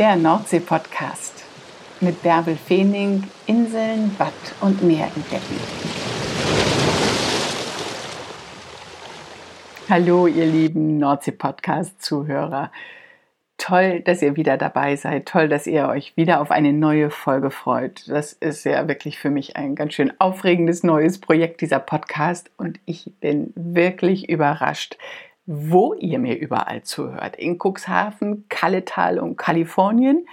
der Nordsee-Podcast mit Bärbel Feening, Inseln, Watt und Meer entdecken. Hallo, ihr lieben Nordsee-Podcast-Zuhörer. Toll, dass ihr wieder dabei seid. Toll, dass ihr euch wieder auf eine neue Folge freut. Das ist ja wirklich für mich ein ganz schön aufregendes neues Projekt, dieser Podcast. Und ich bin wirklich überrascht, wo ihr mir überall zuhört. In Cuxhaven, Kalletal und Kalifornien,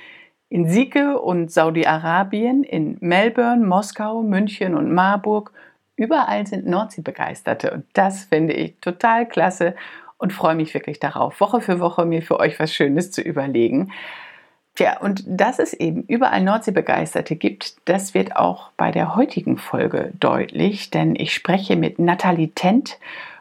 in Sieke und Saudi-Arabien, in Melbourne, Moskau, München und Marburg. Überall sind Nordsee-Begeisterte und das finde ich total klasse und freue mich wirklich darauf, Woche für Woche mir für euch was Schönes zu überlegen. Tja, und dass es eben überall Nordsee-Begeisterte gibt, das wird auch bei der heutigen Folge deutlich, denn ich spreche mit Nathalie Tent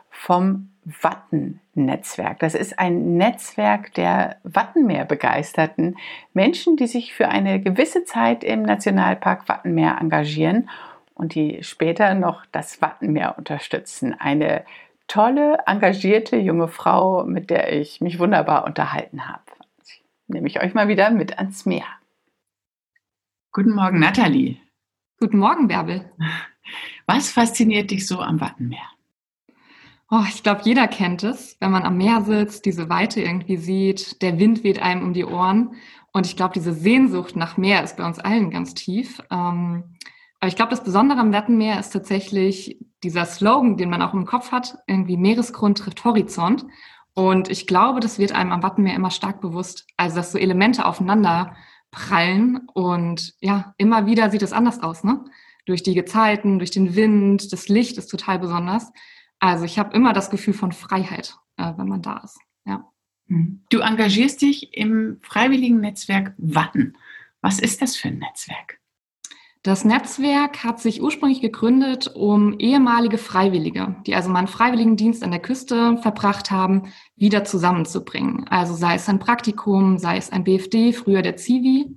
vom Watten-Netzwerk. Das ist ein Netzwerk der Wattenmeer-begeisterten Menschen, die sich für eine gewisse Zeit im Nationalpark Wattenmeer engagieren und die später noch das Wattenmeer unterstützen. Eine tolle, engagierte junge Frau, mit der ich mich wunderbar unterhalten habe. Ich nehme ich euch mal wieder mit ans Meer. Guten Morgen, Nathalie. Guten Morgen, Bärbel. Was fasziniert dich so am Wattenmeer? Oh, ich glaube, jeder kennt es, wenn man am Meer sitzt, diese Weite irgendwie sieht, der Wind weht einem um die Ohren. Und ich glaube, diese Sehnsucht nach Meer ist bei uns allen ganz tief. Ähm, aber ich glaube, das Besondere am Wattenmeer ist tatsächlich dieser Slogan, den man auch im Kopf hat, irgendwie Meeresgrund trifft Horizont. Und ich glaube, das wird einem am Wattenmeer immer stark bewusst. Also, dass so Elemente aufeinander prallen und ja, immer wieder sieht es anders aus, ne? Durch die Gezeiten, durch den Wind, das Licht ist total besonders. Also ich habe immer das Gefühl von Freiheit, äh, wenn man da ist. Ja. Hm. Du engagierst dich im freiwilligen Netzwerk Watten. Was ist das für ein Netzwerk? Das Netzwerk hat sich ursprünglich gegründet, um ehemalige Freiwillige, die also mal einen Freiwilligendienst an der Küste verbracht haben, wieder zusammenzubringen. Also sei es ein Praktikum, sei es ein BFD, früher der Zivi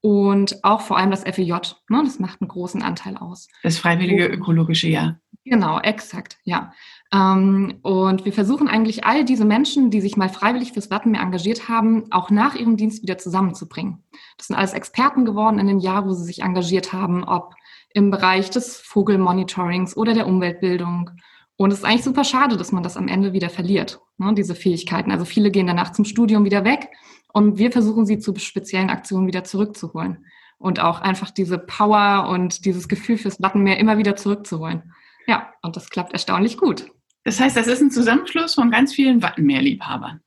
und auch vor allem das FEJ. Ne, das macht einen großen Anteil aus. Das Freiwillige Ökologische Jahr. Genau, exakt, ja. Ähm, und wir versuchen eigentlich all diese Menschen, die sich mal freiwillig fürs Wattenmeer engagiert haben, auch nach ihrem Dienst wieder zusammenzubringen. Das sind alles Experten geworden in dem Jahr, wo sie sich engagiert haben, ob im Bereich des Vogelmonitorings oder der Umweltbildung. Und es ist eigentlich super schade, dass man das am Ende wieder verliert, ne, diese Fähigkeiten. Also viele gehen danach zum Studium wieder weg und wir versuchen sie zu speziellen Aktionen wieder zurückzuholen und auch einfach diese Power und dieses Gefühl fürs Wattenmeer immer wieder zurückzuholen. Ja, und das klappt erstaunlich gut. Das heißt, das ist ein Zusammenschluss von ganz vielen Wattenmeerliebhabern.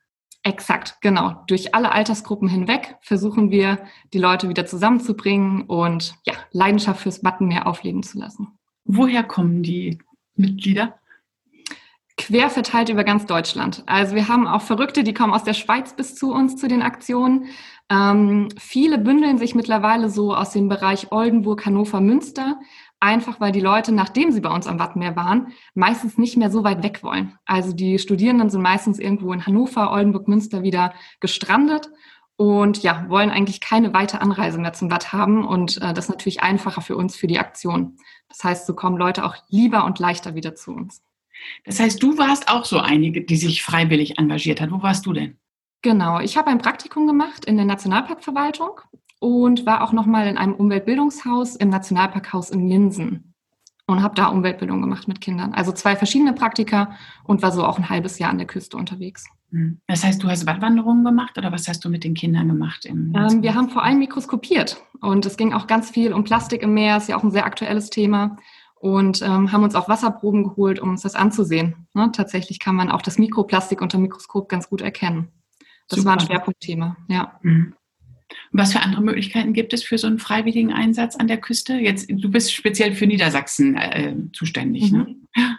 Exakt, genau. Durch alle Altersgruppen hinweg versuchen wir, die Leute wieder zusammenzubringen und ja, Leidenschaft fürs Wattenmeer aufleben zu lassen. Woher kommen die Mitglieder? Quer verteilt über ganz Deutschland. Also wir haben auch Verrückte, die kommen aus der Schweiz bis zu uns zu den Aktionen. Ähm, viele bündeln sich mittlerweile so aus dem Bereich Oldenburg, Hannover, Münster einfach weil die Leute, nachdem sie bei uns am Wattenmeer waren, meistens nicht mehr so weit weg wollen. Also die Studierenden sind meistens irgendwo in Hannover, Oldenburg, Münster wieder gestrandet und ja, wollen eigentlich keine weite Anreise mehr zum Watt haben und äh, das ist natürlich einfacher für uns für die Aktion. Das heißt, so kommen Leute auch lieber und leichter wieder zu uns. Das heißt, du warst auch so einige, die sich freiwillig engagiert hat. Wo warst du denn? Genau, ich habe ein Praktikum gemacht in der Nationalparkverwaltung und war auch noch mal in einem Umweltbildungshaus im Nationalparkhaus in Linsen und habe da Umweltbildung gemacht mit Kindern. Also zwei verschiedene Praktika und war so auch ein halbes Jahr an der Küste unterwegs. Hm. Das heißt, du hast Wattwanderungen gemacht oder was hast du mit den Kindern gemacht? ähm, wir haben vor allem mikroskopiert und es ging auch ganz viel um Plastik im Meer, ist ja auch ein sehr aktuelles Thema und ähm, haben uns auch Wasserproben geholt, um uns das anzusehen. Ne? Tatsächlich kann man auch das Mikroplastik unter Mikroskop ganz gut erkennen. Das Super. war ein Schwerpunktthema, ja. Mhm. Was für andere Möglichkeiten gibt es für so einen freiwilligen Einsatz an der Küste? Jetzt, du bist speziell für Niedersachsen äh, zuständig, ne? mhm. ne?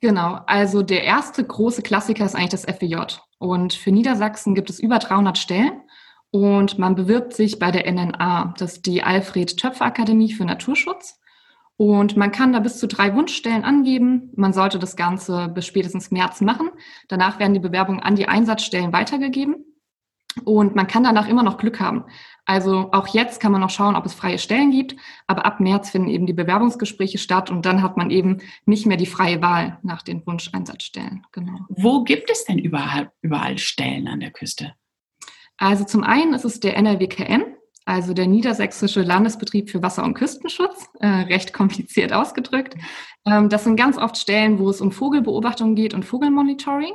Genau, also der erste große Klassiker ist eigentlich das FWJ. Und für Niedersachsen gibt es über 300 Stellen und man bewirbt sich bei der NNA, das ist die Alfred Töpfer Akademie für Naturschutz. Und man kann da bis zu drei Wunschstellen angeben. Man sollte das Ganze bis spätestens März machen. Danach werden die Bewerbungen an die Einsatzstellen weitergegeben. Und man kann danach immer noch Glück haben. Also auch jetzt kann man noch schauen, ob es freie Stellen gibt. Aber ab März finden eben die Bewerbungsgespräche statt und dann hat man eben nicht mehr die freie Wahl nach den Wunscheinsatzstellen. Genau. Wo gibt es denn überall, überall Stellen an der Küste? Also zum einen ist es der NRWKN, also der Niedersächsische Landesbetrieb für Wasser- und Küstenschutz, äh, recht kompliziert ausgedrückt. Ähm, das sind ganz oft Stellen, wo es um Vogelbeobachtung geht und Vogelmonitoring.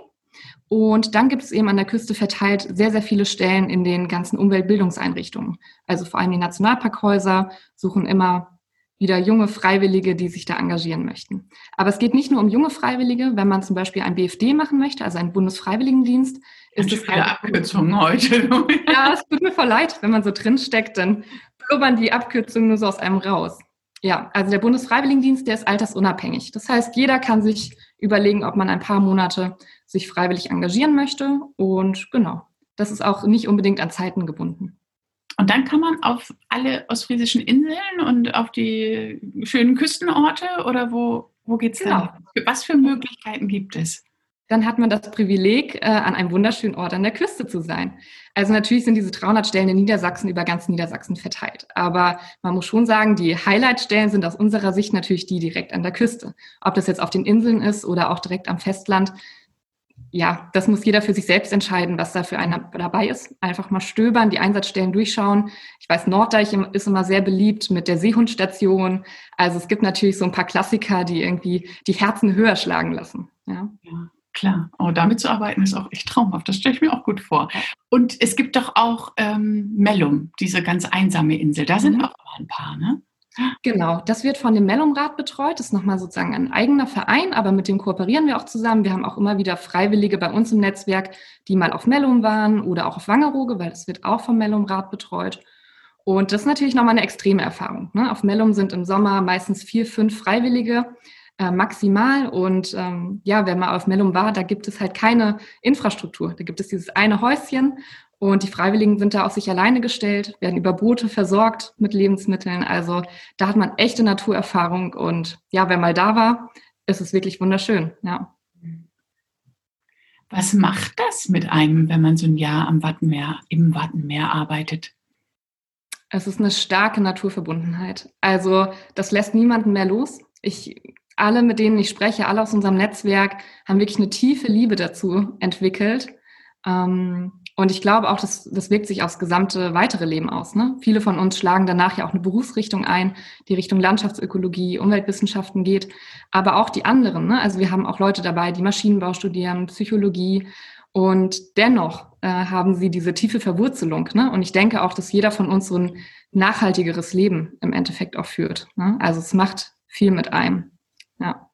Und dann gibt es eben an der Küste verteilt sehr, sehr viele Stellen in den ganzen Umweltbildungseinrichtungen. Also vor allem die Nationalparkhäuser suchen immer wieder junge Freiwillige, die sich da engagieren möchten. Aber es geht nicht nur um junge Freiwillige. Wenn man zum Beispiel ein BFD machen möchte, also einen Bundesfreiwilligendienst, ist es eine Abkürzung heute. ja, es tut mir voll leid, wenn man so drin steckt, dann blubbern die Abkürzungen nur so aus einem raus. Ja, also der Bundesfreiwilligendienst, der ist altersunabhängig. Das heißt, jeder kann sich überlegen, ob man ein paar Monate sich freiwillig engagieren möchte. Und genau, das ist auch nicht unbedingt an Zeiten gebunden. Und dann kann man auf alle ostfriesischen Inseln und auf die schönen Küstenorte oder wo, wo geht es genau. dann? Was für Möglichkeiten gibt es? Dann hat man das Privileg, äh, an einem wunderschönen Ort an der Küste zu sein. Also natürlich sind diese 300 Stellen in Niedersachsen über ganz Niedersachsen verteilt. Aber man muss schon sagen, die Highlight-Stellen sind aus unserer Sicht natürlich die direkt an der Küste. Ob das jetzt auf den Inseln ist oder auch direkt am Festland, ja, das muss jeder für sich selbst entscheiden, was da für einer dabei ist. Einfach mal stöbern, die Einsatzstellen durchschauen. Ich weiß, Norddeich ist immer sehr beliebt mit der Seehundstation. Also es gibt natürlich so ein paar Klassiker, die irgendwie die Herzen höher schlagen lassen. Ja. ja. Klar, oh, damit zu arbeiten ist auch echt traumhaft. Das stelle ich mir auch gut vor. Und es gibt doch auch ähm, Mellum, diese ganz einsame Insel. Da sind mhm. auch ein paar, ne? Genau, das wird von dem Mellumrat betreut. Das ist nochmal sozusagen ein eigener Verein, aber mit dem kooperieren wir auch zusammen. Wir haben auch immer wieder Freiwillige bei uns im Netzwerk, die mal auf Mellum waren oder auch auf Wangerooge, weil das wird auch vom Mellumrat betreut. Und das ist natürlich nochmal eine extreme Erfahrung. Ne? Auf Mellum sind im Sommer meistens vier, fünf Freiwillige äh, maximal. Und ähm, ja, wenn man auf Mellum war, da gibt es halt keine Infrastruktur. Da gibt es dieses eine Häuschen und die Freiwilligen sind da auf sich alleine gestellt, werden über Boote versorgt mit Lebensmitteln. Also da hat man echte Naturerfahrung. Und ja, wer mal da war, ist es wirklich wunderschön. Ja. Was macht das mit einem, wenn man so ein Jahr am Wattenmeer, im Wattenmeer arbeitet? Es ist eine starke Naturverbundenheit. Also das lässt niemanden mehr los. Ich, alle, mit denen ich spreche, alle aus unserem Netzwerk, haben wirklich eine tiefe Liebe dazu entwickelt. Ähm, und ich glaube auch, das, das wirkt sich aufs gesamte weitere Leben aus. Ne? Viele von uns schlagen danach ja auch eine Berufsrichtung ein, die Richtung Landschaftsökologie, Umweltwissenschaften geht, aber auch die anderen. Ne? Also wir haben auch Leute dabei, die Maschinenbau studieren, Psychologie und dennoch äh, haben sie diese tiefe Verwurzelung. Ne? Und ich denke auch, dass jeder von uns so ein nachhaltigeres Leben im Endeffekt auch führt. Ne? Also es macht viel mit einem. Ja.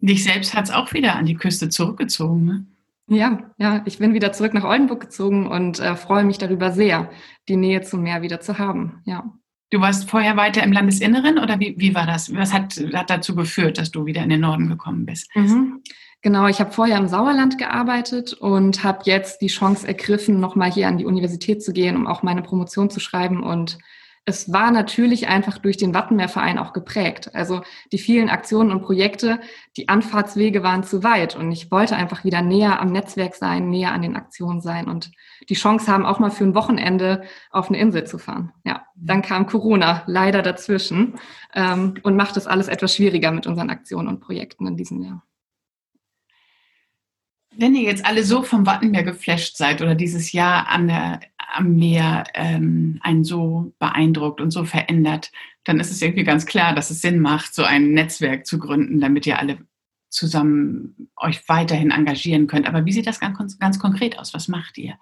Dich selbst hat es auch wieder an die Küste zurückgezogen. Ne? Ja, ja, ich bin wieder zurück nach Oldenburg gezogen und äh, freue mich darüber sehr, die Nähe zum Meer wieder zu haben. Ja. Du warst vorher weiter im Landesinneren oder wie, wie war das? Was hat, hat dazu geführt, dass du wieder in den Norden gekommen bist? Mhm. Genau, ich habe vorher im Sauerland gearbeitet und habe jetzt die Chance ergriffen, nochmal hier an die Universität zu gehen, um auch meine Promotion zu schreiben und es war natürlich einfach durch den Wattenmeerverein auch geprägt. Also die vielen Aktionen und Projekte, die Anfahrtswege waren zu weit und ich wollte einfach wieder näher am Netzwerk sein, näher an den Aktionen sein und die Chance haben, auch mal für ein Wochenende auf eine Insel zu fahren. Ja, dann kam Corona leider dazwischen ähm, und macht das alles etwas schwieriger mit unseren Aktionen und Projekten in diesem Jahr. Wenn ihr jetzt alle so vom Wattenmeer geflasht seid oder dieses Jahr an der, am Meer ähm, einen so beeindruckt und so verändert, dann ist es irgendwie ganz klar, dass es Sinn macht, so ein Netzwerk zu gründen, damit ihr alle zusammen euch weiterhin engagieren könnt. Aber wie sieht das ganz, ganz konkret aus? Was macht ihr?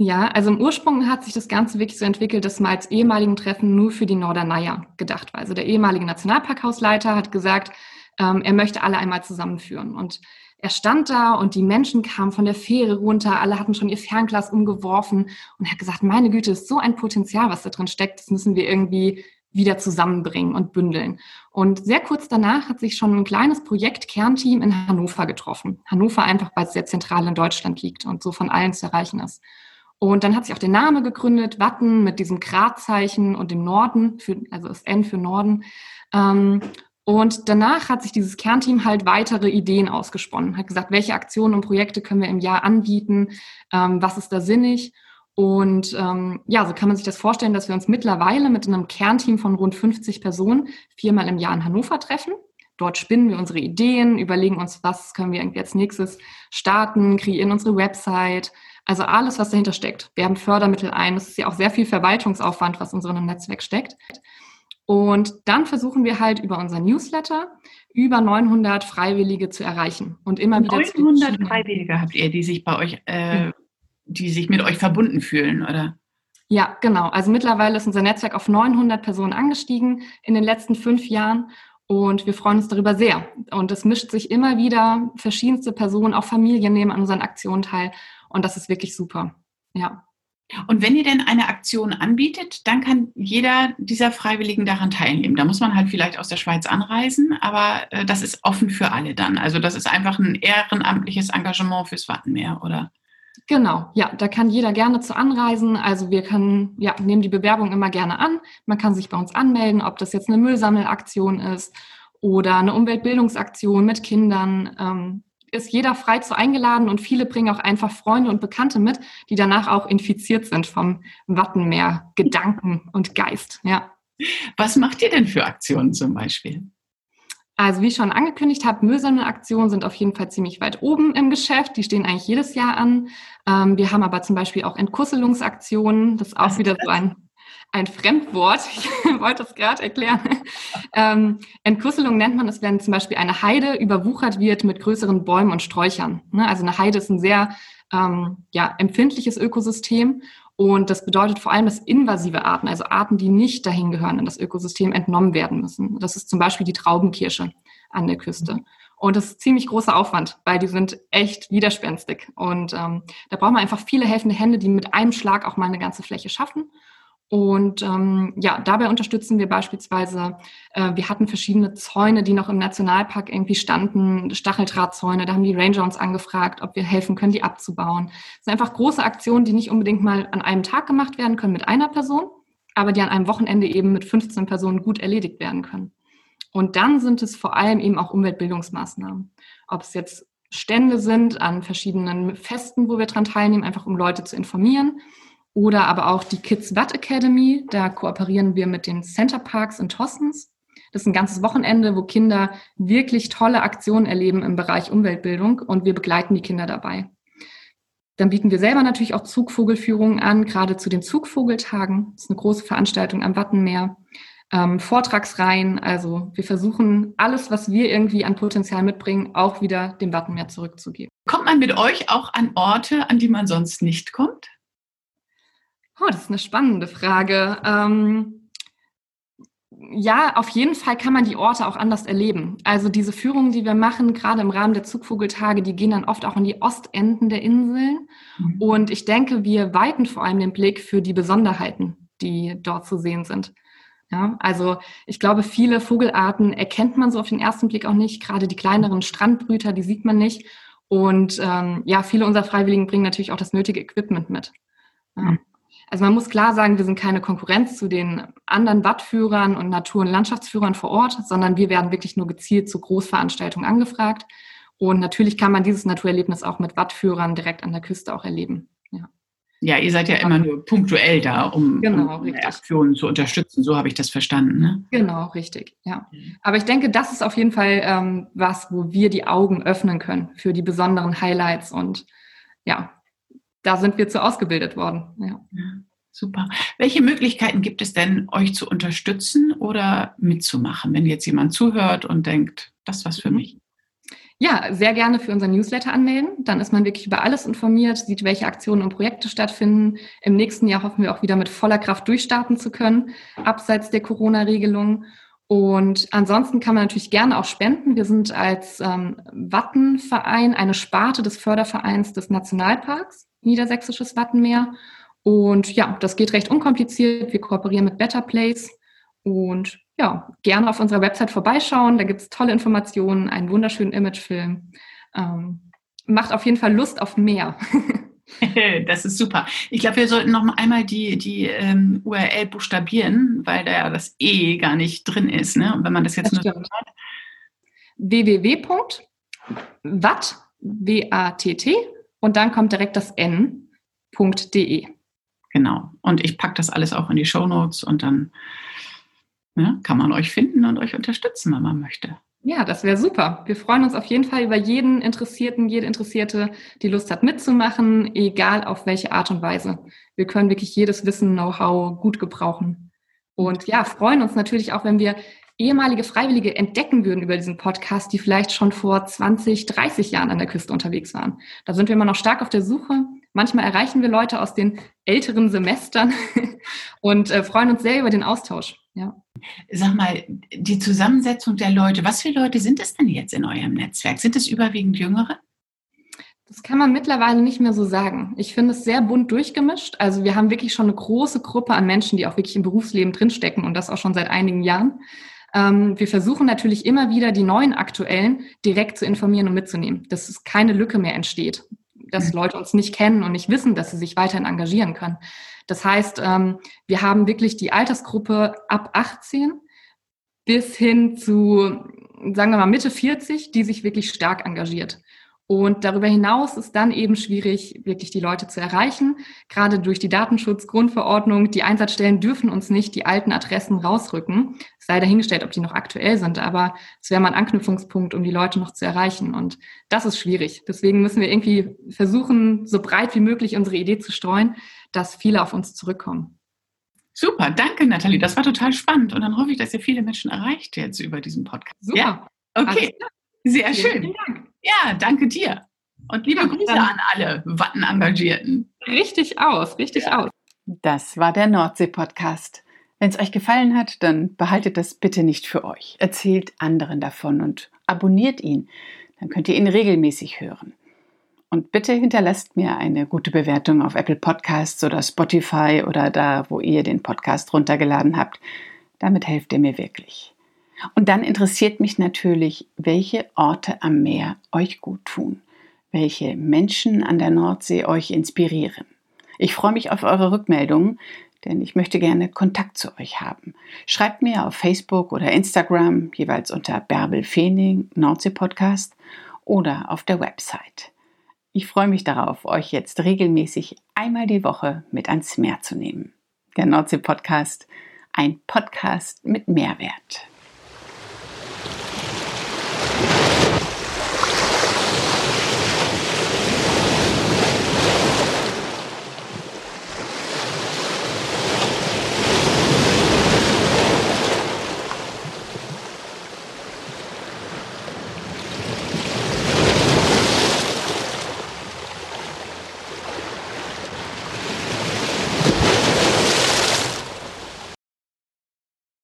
Ja, also im Ursprung hat sich das Ganze wirklich so entwickelt, dass mal als ehemaligen Treffen nur für die Norderneier gedacht war. Also der ehemalige Nationalparkhausleiter hat gesagt, ähm, er möchte alle einmal zusammenführen. Und er stand da und die Menschen kamen von der Fähre runter, alle hatten schon ihr Fernglas umgeworfen und hat gesagt, meine Güte, ist so ein Potenzial, was da drin steckt, das müssen wir irgendwie wieder zusammenbringen und bündeln. Und sehr kurz danach hat sich schon ein kleines Projekt-Kernteam in Hannover getroffen. Hannover einfach, weil es sehr zentral in Deutschland liegt und so von allen zu erreichen ist. Und dann hat sich auch der Name gegründet, Watten mit diesem Gradzeichen und dem Norden, für, also das N für Norden. Ähm, und danach hat sich dieses Kernteam halt weitere Ideen ausgesponnen, hat gesagt, welche Aktionen und Projekte können wir im Jahr anbieten, ähm, was ist da sinnig. Und ähm, ja, so kann man sich das vorstellen, dass wir uns mittlerweile mit einem Kernteam von rund 50 Personen viermal im Jahr in Hannover treffen. dort spinnen wir unsere Ideen, überlegen uns, was können wir irgendwie als nächstes starten, kreieren unsere Website. Also alles, was dahinter steckt. Wir haben Fördermittel ein. Es ist ja auch sehr viel Verwaltungsaufwand, was in so einem Netzwerk steckt. Und dann versuchen wir halt über unser Newsletter über 900 Freiwillige zu erreichen und immer wieder 900 Freiwillige habt ihr, die sich bei euch, äh, die sich mit euch verbunden fühlen, oder? Ja, genau. Also mittlerweile ist unser Netzwerk auf 900 Personen angestiegen in den letzten fünf Jahren und wir freuen uns darüber sehr. Und es mischt sich immer wieder verschiedenste Personen, auch Familien nehmen an unseren Aktionen teil und das ist wirklich super. Ja. Und wenn ihr denn eine Aktion anbietet, dann kann jeder dieser Freiwilligen daran teilnehmen. Da muss man halt vielleicht aus der Schweiz anreisen, aber äh, das ist offen für alle dann. Also das ist einfach ein ehrenamtliches Engagement fürs Wattenmeer, oder? Genau, ja, da kann jeder gerne zu anreisen. Also wir können, ja, nehmen die Bewerbung immer gerne an. Man kann sich bei uns anmelden, ob das jetzt eine Müllsammelaktion ist oder eine Umweltbildungsaktion mit Kindern. Ähm, ist jeder frei zu eingeladen und viele bringen auch einfach Freunde und Bekannte mit, die danach auch infiziert sind vom Wattenmeer, Gedanken und Geist. Ja. Was macht ihr denn für Aktionen zum Beispiel? Also wie ich schon angekündigt habe, Müllsammelaktionen sind auf jeden Fall ziemlich weit oben im Geschäft. Die stehen eigentlich jedes Jahr an. Ähm, wir haben aber zum Beispiel auch Entkusselungsaktionen. Das ist auch wieder so ein ein Fremdwort. Ich wollte es gerade erklären. Ähm, Entkusselung nennt man es, wenn zum Beispiel eine Heide überwuchert wird mit größeren Bäumen und Sträuchern. Ne? Also eine Heide ist ein sehr ähm, ja, empfindliches Ökosystem und das bedeutet vor allem, dass invasive Arten, also Arten, die nicht dahin gehören in das Ökosystem, entnommen werden müssen. Das ist zum Beispiel die Traubenkirsche an der Küste. Und das ist ziemlich großer Aufwand, weil die sind echt widerspenstig. Und ähm, da braucht man einfach viele helfende Hände, die mit einem Schlag auch mal eine ganze Fläche schaffen. Und ähm, ja, dabei unterstützen wir beispielsweise, äh, wir hatten verschiedene Zäune, die noch im Nationalpark irgendwie standen, Stacheldrahtzäune, da haben die Ranger uns angefragt, ob wir helfen können, die abzubauen. Das sind einfach große Aktionen, die nicht unbedingt mal an einem Tag gemacht werden können mit einer Person, aber die an einem Wochenende eben mit 15 Personen gut erledigt werden können. Und dann sind es vor allem eben auch Umweltbildungsmaßnahmen. Ob es jetzt Stände sind an verschiedenen Festen, wo wir dran teilnehmen, einfach um Leute zu informieren oder aber auch die Kids Watt Academy. Da kooperieren wir mit den Center Parks in Tossens. Das ist ein ganzes Wochenende, wo Kinder wirklich tolle Aktionen erleben im Bereich Umweltbildung und wir begleiten die Kinder dabei. Dann bieten wir selber natürlich auch Zugvogelführungen an, gerade zu den Zugvogeltagen. Das ist eine große Veranstaltung am Wattenmeer. Ähm, Vortragsreihen, also wir versuchen alles, was wir irgendwie an Potenzial mitbringen, auch wieder dem Wattenmeer zurückzugeben. Kommt man mit euch auch an Orte, an die man sonst nicht kommt? Oh, das ist eine spannende Frage. Ähm, ja, auf jeden Fall kann man die Orte auch anders erleben. Also diese Führungen, die wir machen, gerade im Rahmen der Zugvogeltage, die gehen dann oft auch in die Ostenden der Inseln. Mhm. Und ich denke, wir weiten vor allem den Blick für die Besonderheiten, die dort zu sehen sind. Ja, also ich glaube, viele Vogelarten erkennt man so auf den ersten Blick auch nicht. Gerade die kleineren Strandbrüter, die sieht man nicht. Und ähm, ja, viele unserer Freiwilligen bringen natürlich auch das nötige Equipment mit. Ja. Mhm. Also man muss klar sagen, wir sind keine Konkurrenz zu den anderen Wattführern und Natur- und Landschaftsführern vor Ort, sondern wir werden wirklich nur gezielt zu Großveranstaltungen angefragt. Und natürlich kann man dieses Naturerlebnis auch mit Wattführern direkt an der Küste auch erleben. Ja, ja ihr seid ja immer nur punktuell da, um, genau, um Aktionen zu unterstützen. So habe ich das verstanden. Ne? Genau, richtig. Ja. Mhm. Aber ich denke, das ist auf jeden Fall ähm, was, wo wir die Augen öffnen können für die besonderen Highlights und ja, da sind wir zu ausgebildet worden. Ja. Super. Welche Möglichkeiten gibt es denn, euch zu unterstützen oder mitzumachen, wenn jetzt jemand zuhört und denkt, das ist was für mhm. mich? Ja, sehr gerne für unseren Newsletter anmelden. Dann ist man wirklich über alles informiert, sieht, welche Aktionen und Projekte stattfinden. Im nächsten Jahr hoffen wir auch wieder mit voller Kraft durchstarten zu können, abseits der Corona-Regelung. Und ansonsten kann man natürlich gerne auch spenden. Wir sind als ähm, Wattenverein eine Sparte des Fördervereins des Nationalparks Niedersächsisches Wattenmeer. Und ja, das geht recht unkompliziert. Wir kooperieren mit Better Place und ja, gerne auf unserer Website vorbeischauen. Da gibt es tolle Informationen, einen wunderschönen Imagefilm. Ähm, macht auf jeden Fall Lust auf mehr. Das ist super. Ich glaube, wir sollten noch einmal die, die ähm, URL buchstabieren, weil da ja das E gar nicht drin ist. Ne? Und wenn man das jetzt das nur stimmt. hat. www.watt, W-A-T-T, und dann kommt direkt das n.de. Genau. Und ich packe das alles auch in die Show Notes und dann ja, kann man euch finden und euch unterstützen, wenn man möchte. Ja, das wäre super. Wir freuen uns auf jeden Fall über jeden Interessierten, jede Interessierte, die Lust hat mitzumachen, egal auf welche Art und Weise. Wir können wirklich jedes Wissen, Know-how gut gebrauchen. Und ja, freuen uns natürlich auch, wenn wir ehemalige Freiwillige entdecken würden über diesen Podcast, die vielleicht schon vor 20, 30 Jahren an der Küste unterwegs waren. Da sind wir immer noch stark auf der Suche. Manchmal erreichen wir Leute aus den älteren Semestern und äh, freuen uns sehr über den Austausch. Ja. Sag mal, die Zusammensetzung der Leute, was für Leute sind es denn jetzt in eurem Netzwerk? Sind es überwiegend Jüngere? Das kann man mittlerweile nicht mehr so sagen. Ich finde es sehr bunt durchgemischt. Also wir haben wirklich schon eine große Gruppe an Menschen, die auch wirklich im Berufsleben drinstecken und das auch schon seit einigen Jahren. Ähm, wir versuchen natürlich immer wieder die neuen Aktuellen direkt zu informieren und mitzunehmen, dass es keine Lücke mehr entsteht, dass mhm. Leute uns nicht kennen und nicht wissen, dass sie sich weiterhin engagieren können. Das heißt, ähm, wir haben wirklich die Altersgruppe ab 18 bis hin zu, sagen wir mal, Mitte 40, die sich wirklich stark engagiert. Und darüber hinaus ist dann eben schwierig, wirklich die Leute zu erreichen. Gerade durch die Datenschutzgrundverordnung. Die Einsatzstellen dürfen uns nicht die alten Adressen rausrücken. Es sei dahingestellt, ob die noch aktuell sind. Aber es wäre mal ein Anknüpfungspunkt, um die Leute noch zu erreichen. Und das ist schwierig. Deswegen müssen wir irgendwie versuchen, so breit wie möglich unsere Idee zu streuen, dass viele auf uns zurückkommen. Super, danke Nathalie. Das war total spannend. Und dann hoffe ich, dass ihr viele Menschen erreicht jetzt über diesen Podcast. Super. Ja? Okay. Sehr schön. Vielen Dank. Ja, danke dir. Und liebe Grüße an alle Watten-Engagierten. Richtig aus, richtig ja. aus. Das war der Nordsee-Podcast. Wenn es euch gefallen hat, dann behaltet das bitte nicht für euch. Erzählt anderen davon und abonniert ihn. Dann könnt ihr ihn regelmäßig hören. Und bitte hinterlasst mir eine gute Bewertung auf Apple Podcasts oder Spotify oder da, wo ihr den Podcast runtergeladen habt. Damit helft ihr mir wirklich. Und dann interessiert mich natürlich, welche Orte am Meer euch gut tun, welche Menschen an der Nordsee euch inspirieren. Ich freue mich auf eure Rückmeldungen, denn ich möchte gerne Kontakt zu euch haben. Schreibt mir auf Facebook oder Instagram, jeweils unter Bärbel Feening Nordsee Podcast oder auf der Website. Ich freue mich darauf, euch jetzt regelmäßig einmal die Woche mit ans Meer zu nehmen. Der Nordsee Podcast, ein Podcast mit Mehrwert.